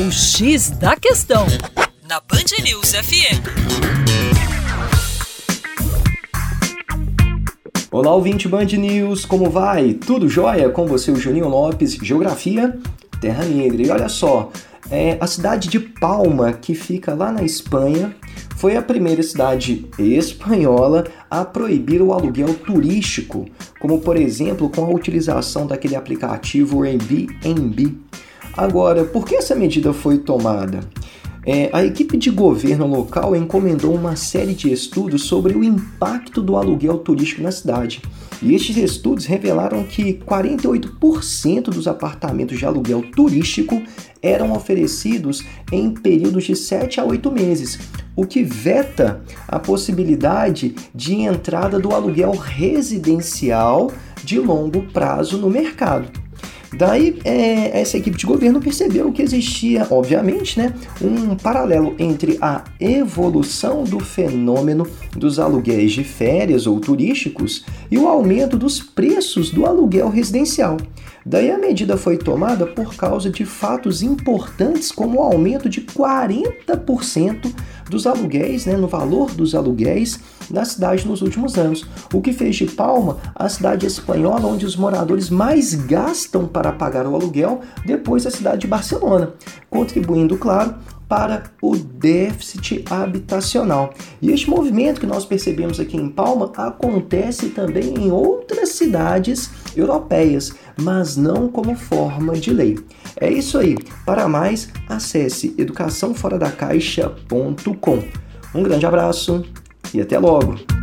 O X da Questão, na Band News FM. Olá, ouvinte Band News, como vai? Tudo jóia? Com você, o Juninho Lopes, Geografia, Terra Negra. E olha só, é, a cidade de Palma, que fica lá na Espanha, foi a primeira cidade espanhola a proibir o aluguel turístico, como por exemplo com a utilização daquele aplicativo Airbnb. Agora, por que essa medida foi tomada? É, a equipe de governo local encomendou uma série de estudos sobre o impacto do aluguel turístico na cidade. E estes estudos revelaram que 48% dos apartamentos de aluguel turístico eram oferecidos em períodos de 7 a 8 meses, o que veta a possibilidade de entrada do aluguel residencial de longo prazo no mercado. Daí, é, essa equipe de governo percebeu que existia, obviamente, né, um paralelo entre a evolução do fenômeno dos aluguéis de férias ou turísticos e o aumento dos preços do aluguel residencial. Daí a medida foi tomada por causa de fatos importantes como o aumento de 40% dos aluguéis, né, no valor dos aluguéis na cidade nos últimos anos, o que fez de Palma a cidade espanhola onde os moradores mais gastam para pagar o aluguel depois da cidade de Barcelona, contribuindo, claro, para o déficit habitacional. E este movimento que nós percebemos aqui em Palma acontece também em outras cidades europeias, mas não como forma de lei. É isso aí. Para mais, acesse educaçãoforadacaixa.com. Um grande abraço e até logo!